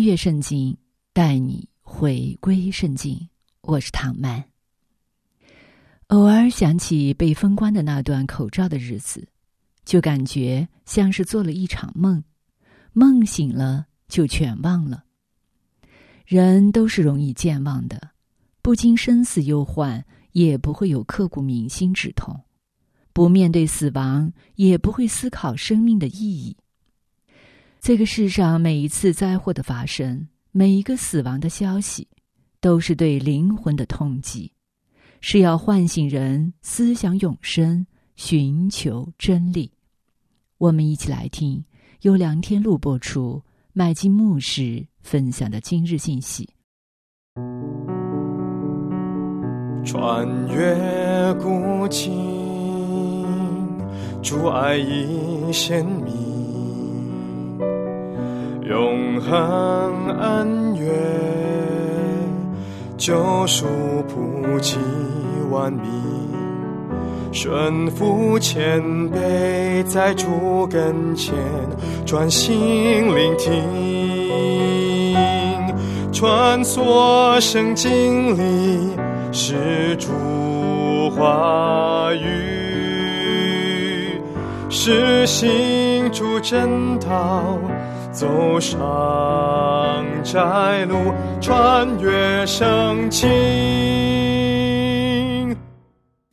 穿越圣经，带你回归圣经。我是唐曼。偶尔想起被封关的那段口罩的日子。就感觉像是做了一场梦，梦醒了就全忘了。人都是容易健忘的，不经生死忧患，也不会有刻骨铭心之痛；不面对死亡，也不会思考生命的意义。这个世上每一次灾祸的发生，每一个死亡的消息，都是对灵魂的痛击，是要唤醒人思想永生。寻求真理，我们一起来听由梁天路播出、麦金牧师分享的今日信息。穿越古今，主爱已显明，永恒恩怨，救赎普及万民。顺服谦卑，在主跟前专心聆听，穿梭圣经里是主话语，是行主真道，走上窄路，穿越圣经。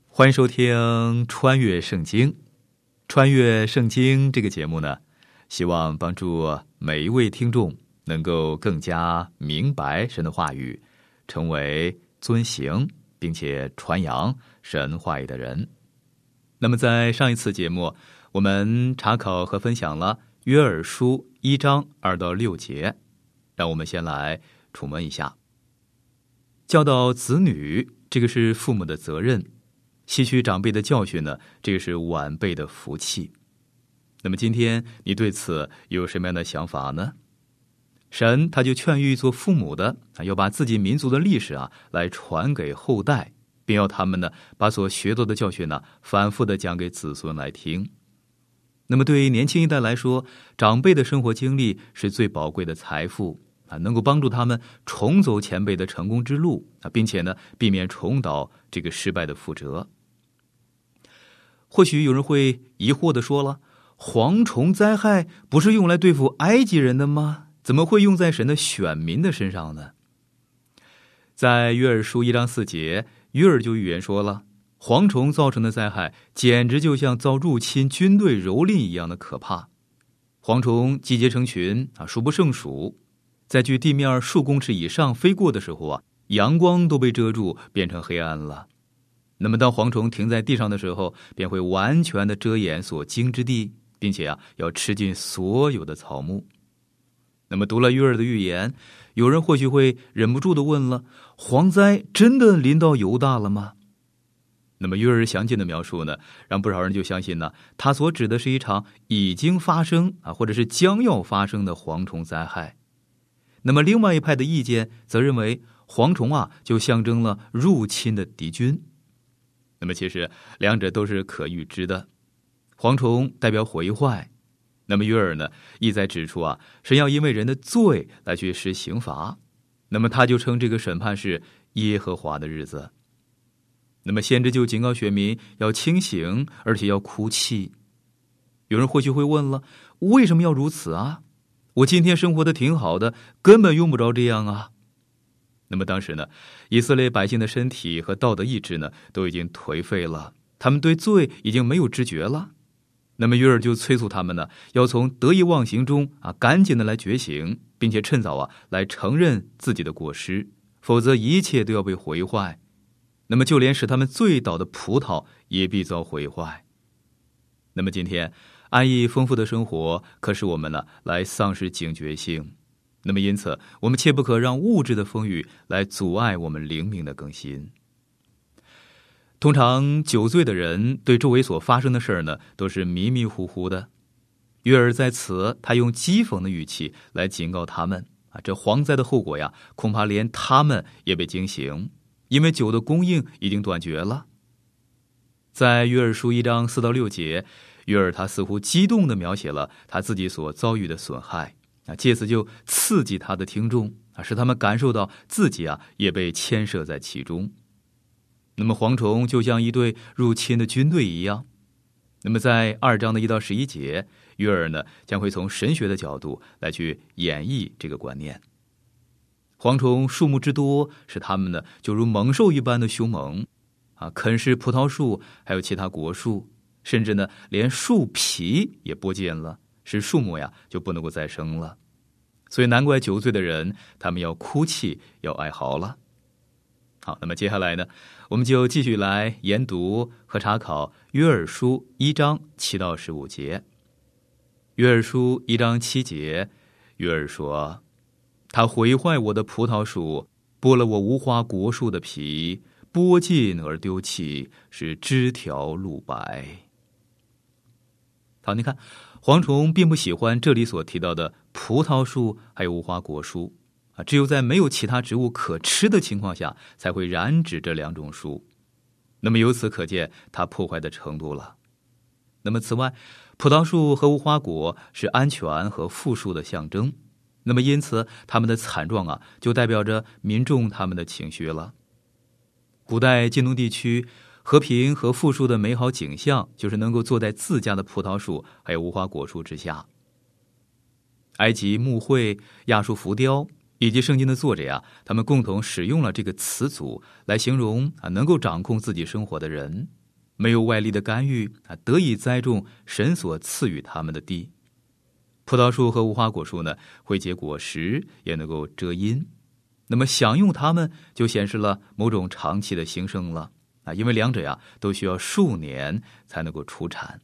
欢迎收听《穿越圣经》。穿越圣经这个节目呢，希望帮助每一位听众能够更加明白神的话语，成为遵行并且传扬神话语的人。那么，在上一次节目，我们查考和分享了约珥书一章二到六节，让我们先来触摸一下。教导子女，这个是父母的责任。吸取长辈的教训呢，这个是晚辈的福气。那么今天你对此有什么样的想法呢？神他就劝喻做父母的啊，要把自己民族的历史啊来传给后代，并要他们呢把所学到的教训呢反复的讲给子孙来听。那么对于年轻一代来说，长辈的生活经历是最宝贵的财富啊，能够帮助他们重走前辈的成功之路啊，并且呢避免重蹈这个失败的覆辙。或许有人会疑惑的说了：“蝗虫灾害不是用来对付埃及人的吗？怎么会用在神的选民的身上呢？”在约珥书一章四节，约珥就预言说了：“蝗虫造成的灾害，简直就像遭入侵军队蹂躏一样的可怕。蝗虫集结成群啊，数不胜数，在距地面数公尺以上飞过的时候啊，阳光都被遮住，变成黑暗了。”那么，当蝗虫停在地上的时候，便会完全的遮掩所经之地，并且啊，要吃尽所有的草木。那么，读了约尔的预言，有人或许会忍不住的问了：蝗灾真的临到犹大了吗？那么，约尔详尽的描述呢，让不少人就相信呢，他所指的是一场已经发生啊，或者是将要发生的蝗虫灾害。那么，另外一派的意见则认为，蝗虫啊，就象征了入侵的敌军。那么，其实两者都是可预知的。蝗虫代表毁坏，那么约尔呢，意在指出啊，神要因为人的罪来去施刑罚。那么他就称这个审判是耶和华的日子。那么先知就警告选民要清醒，而且要哭泣。有人或许会问了，为什么要如此啊？我今天生活的挺好的，根本用不着这样啊。那么当时呢，以色列百姓的身体和道德意志呢，都已经颓废了，他们对罪已经没有知觉了。那么约尔就催促他们呢，要从得意忘形中啊，赶紧的来觉醒，并且趁早啊，来承认自己的过失，否则一切都要被毁坏。那么就连使他们醉倒的葡萄也必遭毁坏。那么今天安逸丰富的生活，可使我们呢来丧失警觉性。那么因此，我们切不可让物质的风雨来阻碍我们灵命的更新。通常酒醉的人对周围所发生的事儿呢，都是迷迷糊糊的。约尔在此，他用讥讽的语气来警告他们：啊，这蝗灾的后果呀，恐怕连他们也被惊醒，因为酒的供应已经断绝了。在约尔书一章四到六节，约尔他似乎激动的描写了他自己所遭遇的损害啊，借此就刺激他的听众啊，使他们感受到自己啊也被牵涉在其中。那么蝗虫就像一队入侵的军队一样。那么在二章的一到十一节，约尔呢将会从神学的角度来去演绎这个观念。蝗虫数目之多，使他们呢就如猛兽一般的凶猛，啊，啃食葡萄树，还有其他果树，甚至呢连树皮也剥尽了，使树木呀就不能够再生了。所以难怪酒醉的人他们要哭泣，要哀嚎了。好，那么接下来呢，我们就继续来研读和查考约珥书一章七到十五节。约珥书一章七节，约珥说：“他毁坏我的葡萄树，剥了我无花果树的皮，剥尽而丢弃，使枝条露白。”好，你看，蝗虫并不喜欢这里所提到的葡萄树，还有无花果树。啊，只有在没有其他植物可吃的情况下，才会染指这两种树。那么由此可见它破坏的程度了。那么此外，葡萄树和无花果是安全和富庶的象征。那么因此，他们的惨状啊，就代表着民众他们的情绪了。古代晋东地区和平和富庶的美好景象，就是能够坐在自家的葡萄树还有无花果树之下。埃及木绘、亚述浮雕。以及圣经的作者呀，他们共同使用了这个词组来形容啊，能够掌控自己生活的人，没有外力的干预啊，得以栽种神所赐予他们的地。葡萄树和无花果树呢，会结果实，也能够遮阴。那么享用它们，就显示了某种长期的兴盛了啊，因为两者呀，都需要数年才能够出产。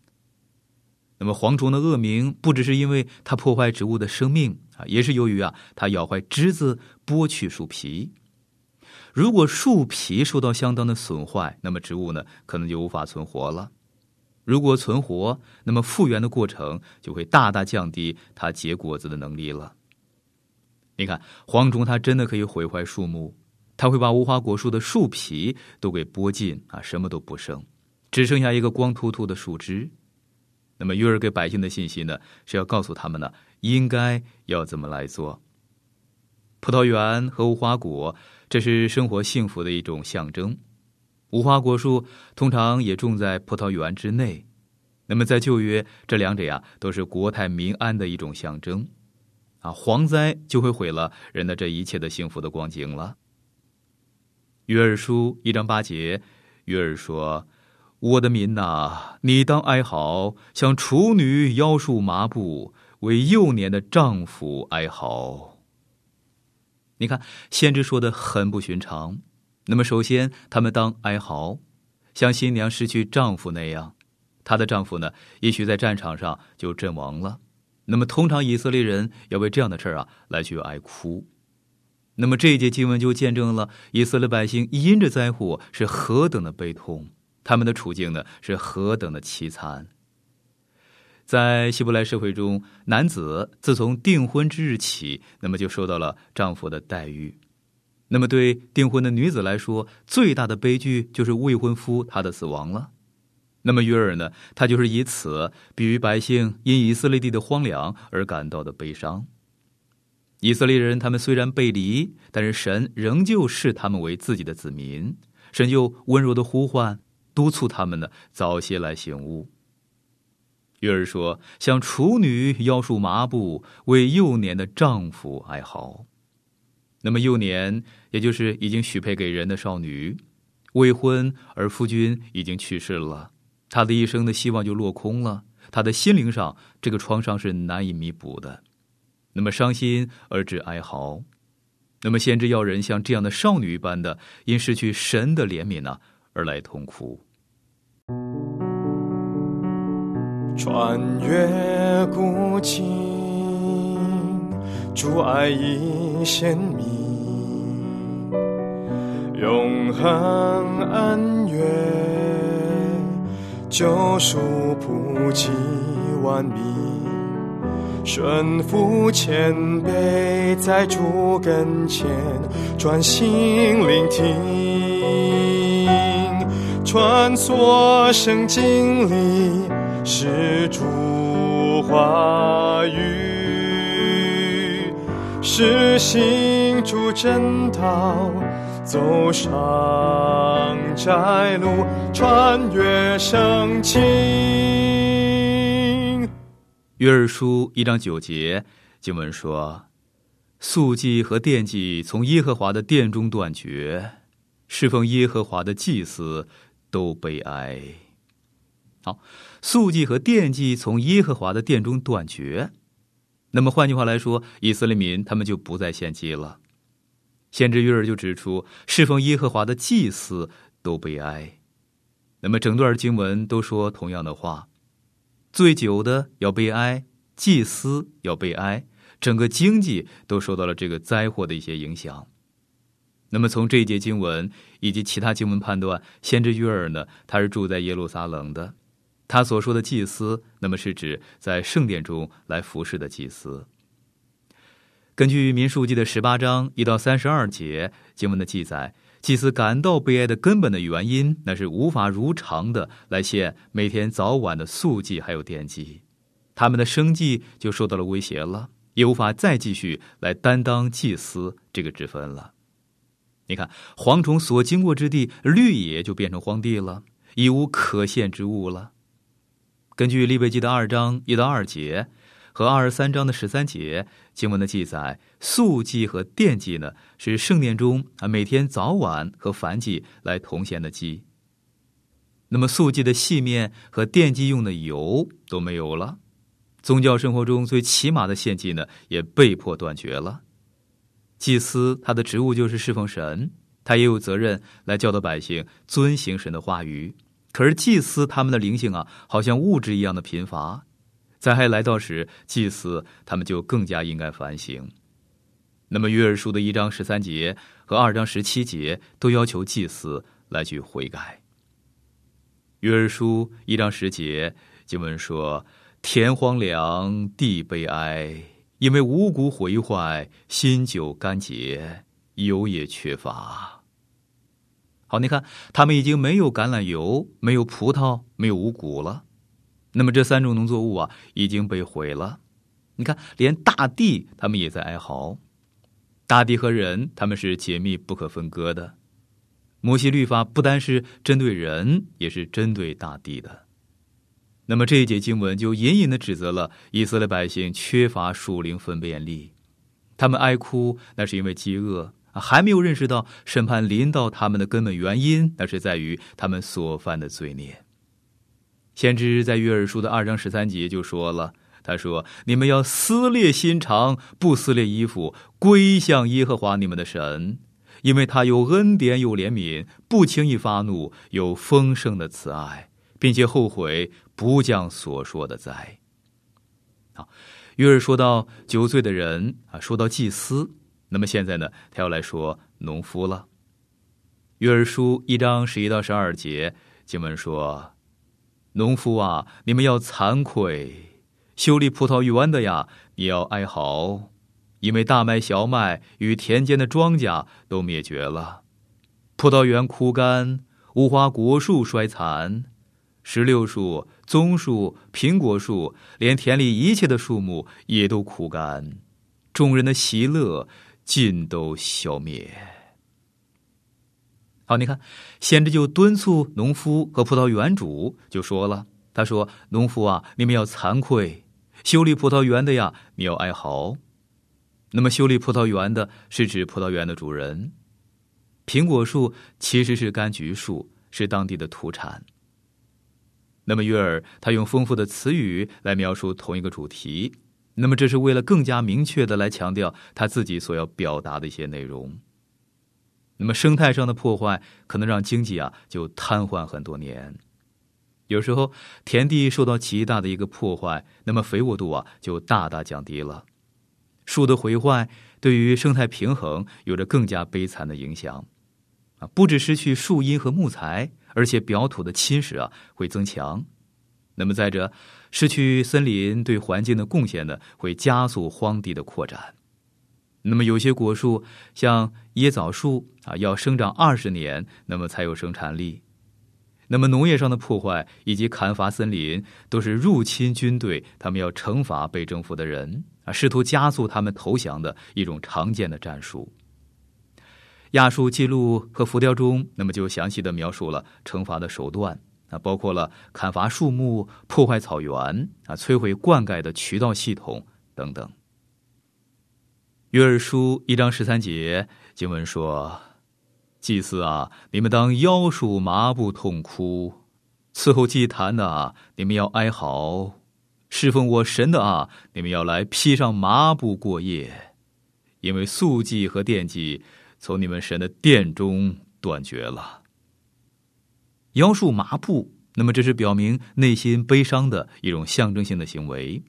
那么蝗虫的恶名，不只是因为它破坏植物的生命啊，也是由于啊，它咬坏枝子，剥去树皮。如果树皮受到相当的损坏，那么植物呢，可能就无法存活了。如果存活，那么复原的过程就会大大降低它结果子的能力了。你看，蝗虫它真的可以毁坏树木，它会把无花果树的树皮都给剥尽啊，什么都不剩，只剩下一个光秃秃的树枝。那么约尔给百姓的信息呢，是要告诉他们呢，应该要怎么来做。葡萄园和无花果，这是生活幸福的一种象征。无花果树通常也种在葡萄园之内。那么在旧约，这两者呀，都是国泰民安的一种象征。啊，蝗灾就会毁了人的这一切的幸福的光景了。约尔书一章八节，约尔说。我的民呐，你当哀嚎，像处女腰束麻布，为幼年的丈夫哀嚎。你看，先知说的很不寻常。那么，首先，他们当哀嚎，像新娘失去丈夫那样，她的丈夫呢，也许在战场上就阵亡了。那么，通常以色列人要为这样的事儿啊来去哀哭。那么，这一节经文就见证了以色列百姓因着灾祸是何等的悲痛。他们的处境呢是何等的凄惨！在希伯来社会中，男子自从订婚之日起，那么就受到了丈夫的待遇。那么对订婚的女子来说，最大的悲剧就是未婚夫他的死亡了。那么约尔呢，他就是以此比喻百姓因以色列地的荒凉而感到的悲伤。以色列人他们虽然背离，但是神仍旧视他们为自己的子民，神就温柔的呼唤。督促他们呢早些来醒悟。约儿说：“像处女腰束麻布，为幼年的丈夫哀嚎。那么幼年，也就是已经许配给人的少女，未婚而夫君已经去世了，她的一生的希望就落空了。她的心灵上这个创伤是难以弥补的。那么伤心而致哀嚎。那么先知要人像这样的少女一般的，因失去神的怜悯呢？”而来痛哭。穿越古今，主爱已显明，永恒恩怨，救赎普及万民，顺服谦卑在主跟前，专心聆听，穿梭圣经里。是主话语，是行主正道，走上窄路，穿越圣经。约珥书一章九节经文说：“素祭和奠祭从耶和华的殿中断绝，侍奉耶和华的祭司都悲哀。”好。素祭和奠祭从耶和华的殿中断绝，那么换句话来说，以色列民他们就不再献祭了。先知约尔就指出，侍奉耶和华的祭司都悲哀。那么整段经文都说同样的话：醉酒的要悲哀，祭司要悲哀，整个经济都受到了这个灾祸的一些影响。那么从这一节经文以及其他经文判断，先知约尔呢，他是住在耶路撒冷的。他所说的祭司，那么是指在圣殿中来服侍的祭司。根据民数记的十八章一到三十二节经文的记载，祭司感到悲哀的根本的原因，那是无法如常的来献每天早晚的素祭还有奠祭，他们的生计就受到了威胁了，也无法再继续来担当祭司这个职分了。你看，蝗虫所经过之地，绿野就变成荒地了，已无可献之物了。根据利未记的二章一到二节和二十三章的十三节经文的记载，素祭和奠祭呢是圣殿中啊每天早晚和燔祭来同献的祭。那么素祭的细面和奠祭用的油都没有了，宗教生活中最起码的献祭呢也被迫断绝了。祭司他的职务就是侍奉神，他也有责任来教导百姓遵行神的话语。可是祭司他们的灵性啊，好像物质一样的贫乏。灾害来到时，祭司他们就更加应该反省。那么约珥书的一章十三节和二章十七节都要求祭司来去悔改。约珥书一章十节经文说：“天荒凉，地悲哀，因为五谷毁坏，新酒干竭，油也缺乏。”好，你看，他们已经没有橄榄油，没有葡萄，没有五谷了。那么这三种农作物啊，已经被毁了。你看，连大地他们也在哀嚎。大地和人他们是紧密不可分割的。摩西律法不单是针对人，也是针对大地的。那么这一节经文就隐隐的指责了以色列百姓缺乏属灵分辨力，他们哀哭，那是因为饥饿。还没有认识到审判临到他们的根本原因，那是在于他们所犯的罪孽。先知在约珥书的二章十三节就说了：“他说，你们要撕裂心肠，不撕裂衣服，归向耶和华你们的神，因为他有恩典，有怜悯，不轻易发怒，有丰盛的慈爱，并且后悔不降所说的灾。”好，约珥说到酒醉的人啊，说到祭司。那么现在呢，他要来说农夫了。约珥书一章十一到十二节经文说：“农夫啊，你们要惭愧；修理葡萄园的呀，你要哀嚎，因为大麦、小麦与田间的庄稼都灭绝了，葡萄园枯干，无花果树衰残，石榴树、棕树、苹果树，连田里一切的树木也都枯干，众人的喜乐。”尽都消灭。好，你看，先知就敦促农夫和葡萄园主就说了：“他说，农夫啊，你们要惭愧；修理葡萄园的呀，你要哀嚎。那么，修理葡萄园的是指葡萄园的主人。苹果树其实是柑橘树，是当地的土产。那么，约尔他用丰富的词语来描述同一个主题。”那么，这是为了更加明确的来强调他自己所要表达的一些内容。那么，生态上的破坏可能让经济啊就瘫痪很多年。有时候田地受到极大的一个破坏，那么肥沃度啊就大大降低了。树的毁坏对于生态平衡有着更加悲惨的影响。啊，不止失去树荫和木材，而且表土的侵蚀啊会增强。那么再者，失去森林对环境的贡献呢，会加速荒地的扩展。那么有些果树，像椰枣树啊，要生长二十年，那么才有生产力。那么农业上的破坏以及砍伐森林，都是入侵军队他们要惩罚被征服的人啊，试图加速他们投降的一种常见的战术。亚述记录和浮雕中，那么就详细的描述了惩罚的手段啊，包括了砍伐树木、破坏草原啊、摧毁灌溉的渠道系统等等。约珥书一章十三节经文说：“祭司啊，你们当腰束麻布痛哭；伺候祭坛的啊，你们要哀嚎；侍奉我神的啊，你们要来披上麻布过夜，因为素祭和奠祭从你们神的殿中断绝了。腰束麻布，那么这是表明内心悲伤的一种象征性的行为。”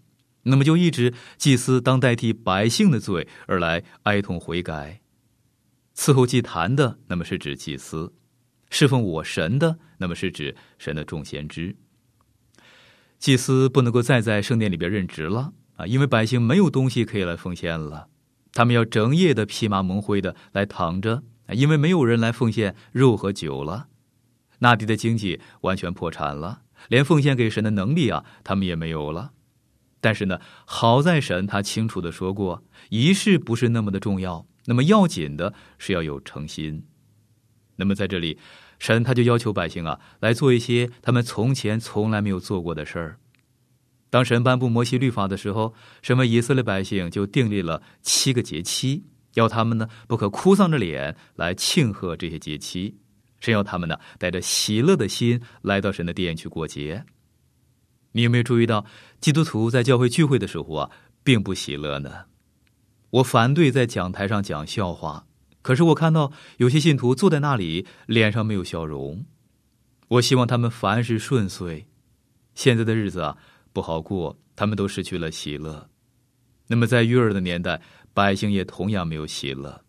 那么就一直祭司当代替百姓的罪而来哀痛悔改，伺候祭坛的，那么是指祭司；侍奉我神的，那么是指神的众先知。祭司不能够再在圣殿里边任职了啊，因为百姓没有东西可以来奉献了，他们要整夜的披麻蒙灰的来躺着，因为没有人来奉献肉和酒了。那地的经济完全破产了，连奉献给神的能力啊，他们也没有了。但是呢，好在神他清楚的说过，仪式不是那么的重要，那么要紧的是要有诚心。那么在这里，神他就要求百姓啊，来做一些他们从前从来没有做过的事儿。当神颁布摩西律法的时候，什么以色列百姓就订立了七个节期，要他们呢不可哭丧着脸来庆贺这些节期，神要他们呢带着喜乐的心来到神的殿去过节。你有没有注意到，基督徒在教会聚会的时候啊，并不喜乐呢？我反对在讲台上讲笑话，可是我看到有些信徒坐在那里，脸上没有笑容。我希望他们凡事顺遂。现在的日子啊不好过，他们都失去了喜乐。那么在约尔的年代，百姓也同样没有喜乐。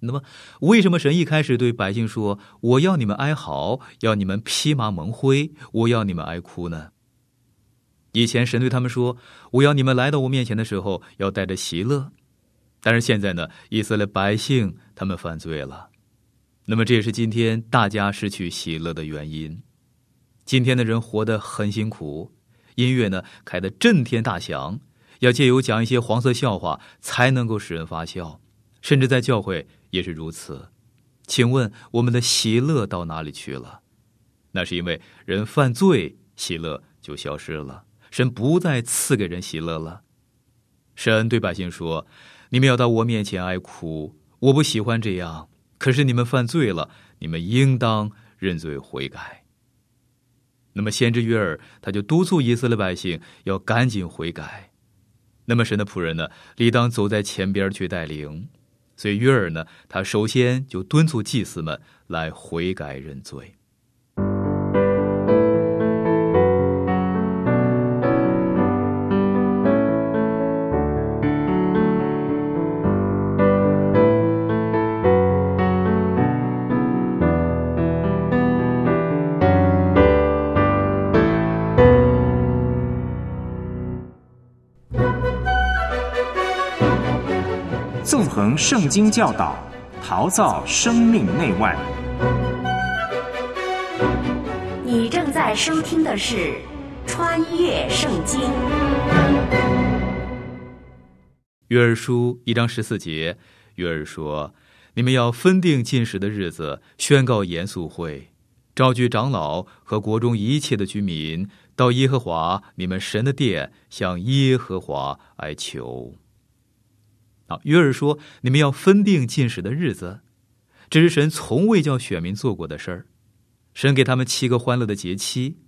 那么，为什么神一开始对百姓说：“我要你们哀嚎，要你们披麻蒙灰，我要你们哀哭呢？”以前神对他们说：“我要你们来到我面前的时候，要带着喜乐。”但是现在呢，以色列百姓他们犯罪了，那么这也是今天大家失去喜乐的原因。今天的人活得很辛苦，音乐呢开得震天大响，要借由讲一些黄色笑话才能够使人发笑，甚至在教会也是如此。请问我们的喜乐到哪里去了？那是因为人犯罪，喜乐就消失了。神不再赐给人喜乐了。神对百姓说：“你们要到我面前哀哭，我不喜欢这样。可是你们犯罪了，你们应当认罪悔改。”那么先知约尔他就督促以色列百姓要赶紧悔改。那么神的仆人呢，理当走在前边去带领。所以约尔呢，他首先就敦促祭司们来悔改认罪。圣经教导，陶造生命内外。你正在收听的是《穿越圣经》。约珥书一章十四节，约珥说：“你们要分定进食的日子，宣告严肃会，召集长老和国中一切的居民，到耶和华你们神的殿，向耶和华哀求。”啊，约尔说：“你们要分定进食的日子，这是神从未叫选民做过的事儿。神给他们七个欢乐的节期，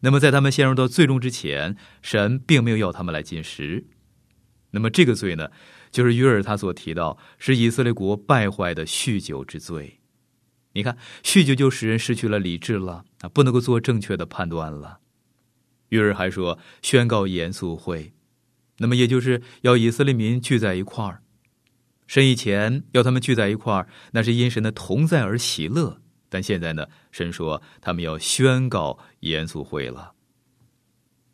那么在他们陷入到最终之前，神并没有要他们来进食。那么这个罪呢，就是约尔他所提到是以色列国败坏的酗酒之罪。你看，酗酒就使人失去了理智了啊，不能够做正确的判断了。约尔还说，宣告严肃会，那么也就是要以色列民聚在一块儿。神以前要他们聚在一块儿，那是因神的同在而喜乐。但现在呢，神说他们要宣告严肃会了。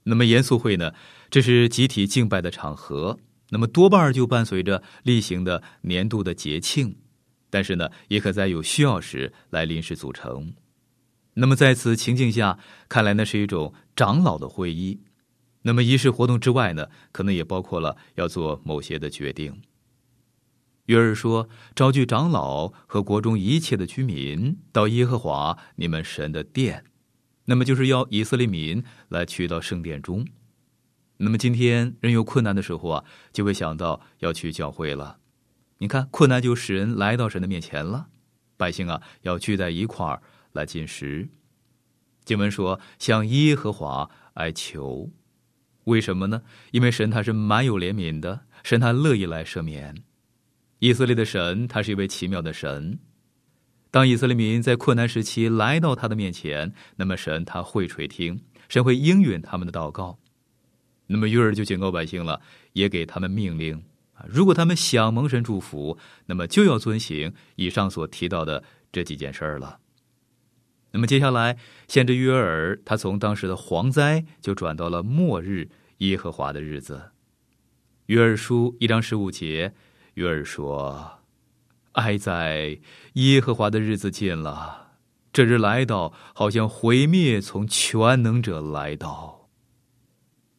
那么严肃会呢，这是集体敬拜的场合，那么多半就伴随着例行的年度的节庆，但是呢，也可在有需要时来临时组成。那么在此情境下，看来那是一种长老的会议。那么仪式活动之外呢，可能也包括了要做某些的决定。约尔说：“召集长老和国中一切的居民到耶和华你们神的殿，那么就是要以色列民来去到圣殿中。那么今天人有困难的时候啊，就会想到要去教会了。你看，困难就使人来到神的面前了。百姓啊，要聚在一块儿来进食。经文说，向耶和华哀求，为什么呢？因为神他是蛮有怜悯的，神他乐意来赦免。”以色列的神，他是一位奇妙的神。当以色列民在困难时期来到他的面前，那么神他会垂听，神会应允他们的祷告。那么约尔就警告百姓了，也给他们命令啊，如果他们想蒙神祝福，那么就要遵行以上所提到的这几件事儿了。那么接下来，先知约尔他从当时的蝗灾就转到了末日耶和华的日子。约尔书一章十五节。约尔说：“哀哉！耶和华的日子近了，这日来到，好像毁灭从全能者来到。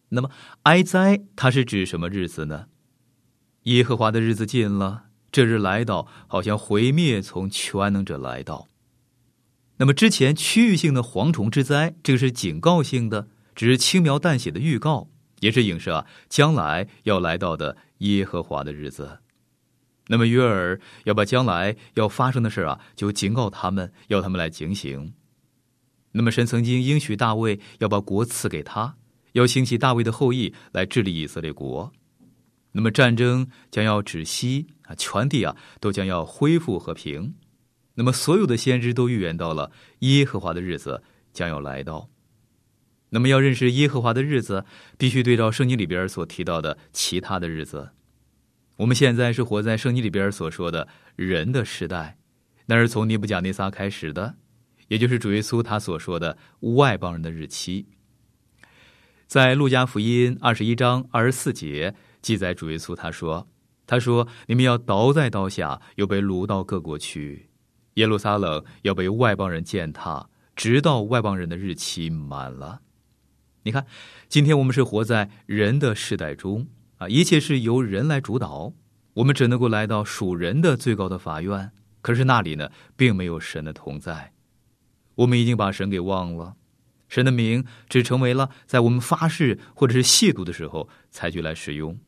那么，哀哉，它是指什么日子呢？耶和华的日子近了，这日来到，好像毁灭从全能者来到。那么，之前区域性的蝗虫之灾，这个是警告性的，只是轻描淡写的预告，也是影射啊将来要来到的耶和华的日子。”那么约尔要把将来要发生的事啊，就警告他们，要他们来警醒。那么神曾经应许大卫要把国赐给他，要兴起大卫的后裔来治理以色列国。那么战争将要止息啊，全地啊都将要恢复和平。那么所有的先知都预言到了耶和华的日子将要来到。那么要认识耶和华的日子，必须对照圣经里边所提到的其他的日子。我们现在是活在圣经里边所说的人的时代，那是从尼布甲尼撒开始的，也就是主耶稣他所说的外邦人的日期。在路加福音二十一章二十四节记载，主耶稣他说：“他说你们要倒在刀下，又被掳到各国去，耶路撒冷要被外邦人践踏，直到外邦人的日期满了。”你看，今天我们是活在人的时代中。啊，一切是由人来主导，我们只能够来到属人的最高的法院。可是那里呢，并没有神的同在。我们已经把神给忘了，神的名只成为了在我们发誓或者是亵渎的时候才去来使用。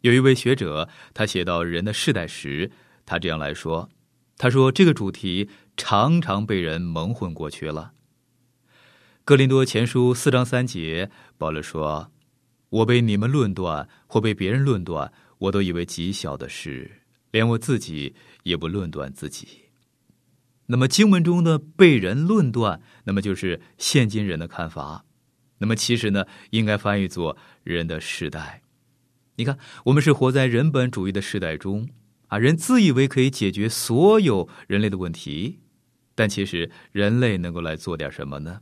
有一位学者，他写到人的世代时，他这样来说：“他说这个主题常常被人蒙混过去了。”哥林多前书四章三节，保罗说。我被你们论断，或被别人论断，我都以为极小的事，连我自己也不论断自己。那么经文中的被人论断，那么就是现今人的看法。那么其实呢，应该翻译作人的时代。你看，我们是活在人本主义的时代中啊，人自以为可以解决所有人类的问题，但其实人类能够来做点什么呢？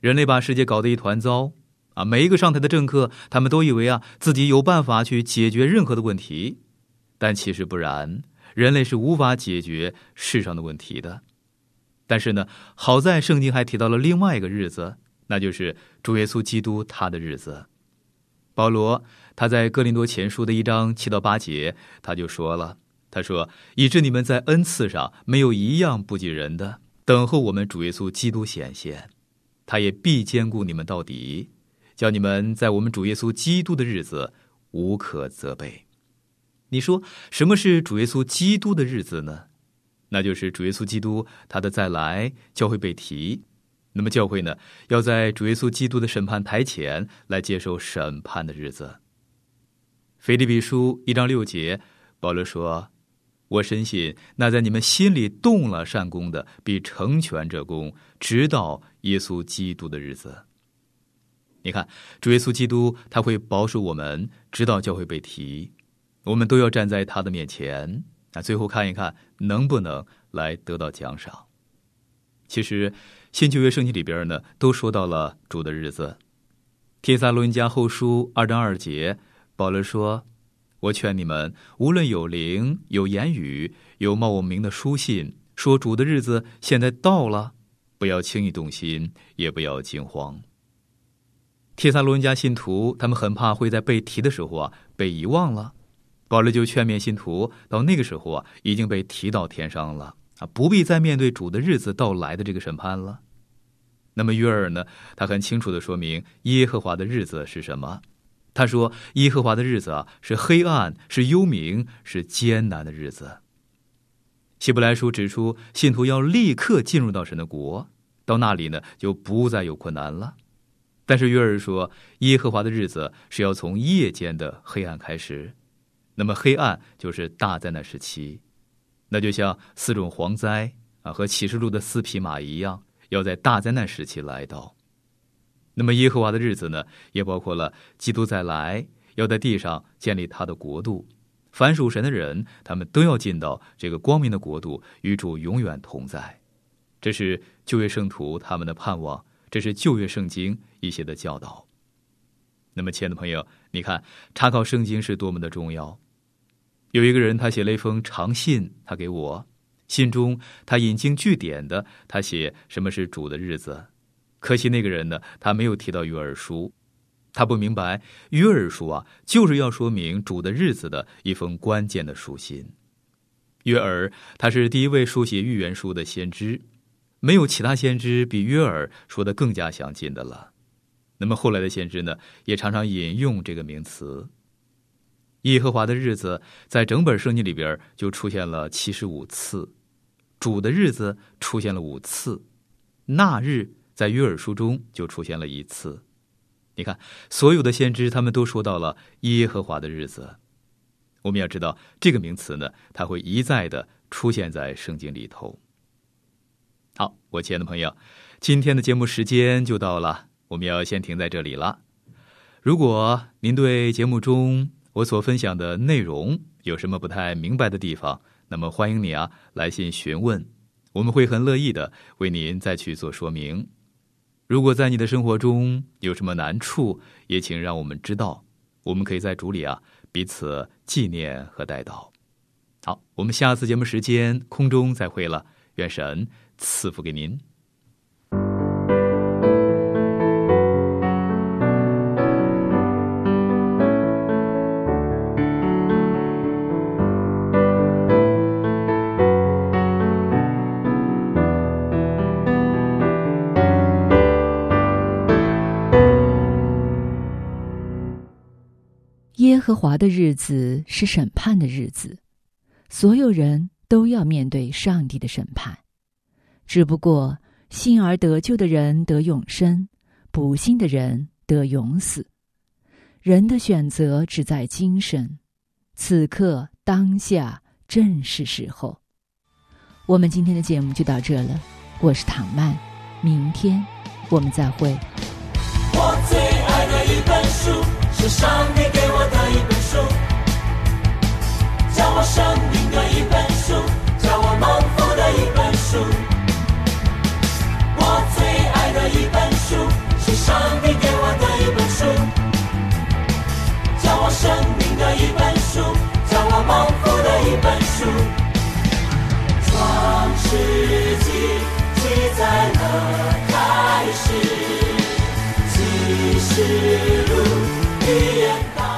人类把世界搞得一团糟。啊，每一个上台的政客，他们都以为啊自己有办法去解决任何的问题，但其实不然，人类是无法解决世上的问题的。但是呢，好在圣经还提到了另外一个日子，那就是主耶稣基督他的日子。保罗他在哥林多前书的一章七到八节，他就说了，他说：“以致你们在恩赐上没有一样不及人的，等候我们主耶稣基督显现，他也必兼顾你们到底。”叫你们在我们主耶稣基督的日子无可责备。你说什么是主耶稣基督的日子呢？那就是主耶稣基督他的再来，教会被提。那么教会呢，要在主耶稣基督的审判台前来接受审判的日子。腓立比书一章六节，保罗说：“我深信，那在你们心里动了善功的，必成全这功，直到耶稣基督的日子。你看，主耶稣基督他会保守我们，直到教会被提，我们都要站在他的面前。那最后看一看，能不能来得到奖赏？其实，新旧约圣经里边呢，都说到了主的日子。帖撒罗尼迦后书二章二节，保罗说。我劝你们，无论有灵、有言语、有冒我名的书信，说主的日子现在到了，不要轻易动心，也不要惊慌。帖撒罗尼迦信徒他们很怕会在被提的时候啊被遗忘了，保罗就劝勉信徒，到那个时候啊已经被提到天上了啊，不必再面对主的日子到来的这个审判了。那么约尔呢，他很清楚的说明耶和华的日子是什么。他说：“耶和华的日子啊，是黑暗，是幽冥，是艰难的日子。”希伯来书指出，信徒要立刻进入到神的国，到那里呢，就不再有困难了。但是约尔说，耶和华的日子是要从夜间的黑暗开始，那么黑暗就是大灾难时期，那就像四种蝗灾啊和启示录的四匹马一样，要在大灾难时期来到。那么耶和华的日子呢，也包括了基督再来，要在地上建立他的国度。凡属神的人，他们都要进到这个光明的国度，与主永远同在。这是旧约圣徒他们的盼望，这是旧约圣经一些的教导。那么，亲爱的朋友，你看查考圣经是多么的重要。有一个人，他写了一封长信，他给我，信中他引经据典的，他写什么是主的日子。可惜那个人呢，他没有提到约珥书，他不明白约珥书啊，就是要说明主的日子的一封关键的书信。约珥他是第一位书写预言书的先知，没有其他先知比约尔说的更加详尽的了。那么后来的先知呢，也常常引用这个名词。耶和华的日子在整本圣经里边就出现了七十五次，主的日子出现了五次，那日。在约尔书中就出现了一次，你看，所有的先知他们都说到了耶和华的日子。我们要知道这个名词呢，它会一再的出现在圣经里头。好，我亲爱的朋友，今天的节目时间就到了，我们要先停在这里了。如果您对节目中我所分享的内容有什么不太明白的地方，那么欢迎你啊来信询问，我们会很乐意的为您再去做说明。如果在你的生活中有什么难处，也请让我们知道，我们可以在主里啊彼此纪念和带祷。好，我们下次节目时间空中再会了，愿神赐福给您。耶和华的日子是审判的日子，所有人都要面对上帝的审判。只不过信而得救的人得永生，不信的人得永死。人的选择只在今生，此刻当下正是时候。我们今天的节目就到这了，我是唐曼，明天我们再会。我最爱的一本书。是上帝给我的一本书，叫我生命的一本书，叫我蒙福的一本书。上帝给我的一本书，叫我生命的一本书，叫我蒙福的一本书。创世纪记载了开始，启示录预言到。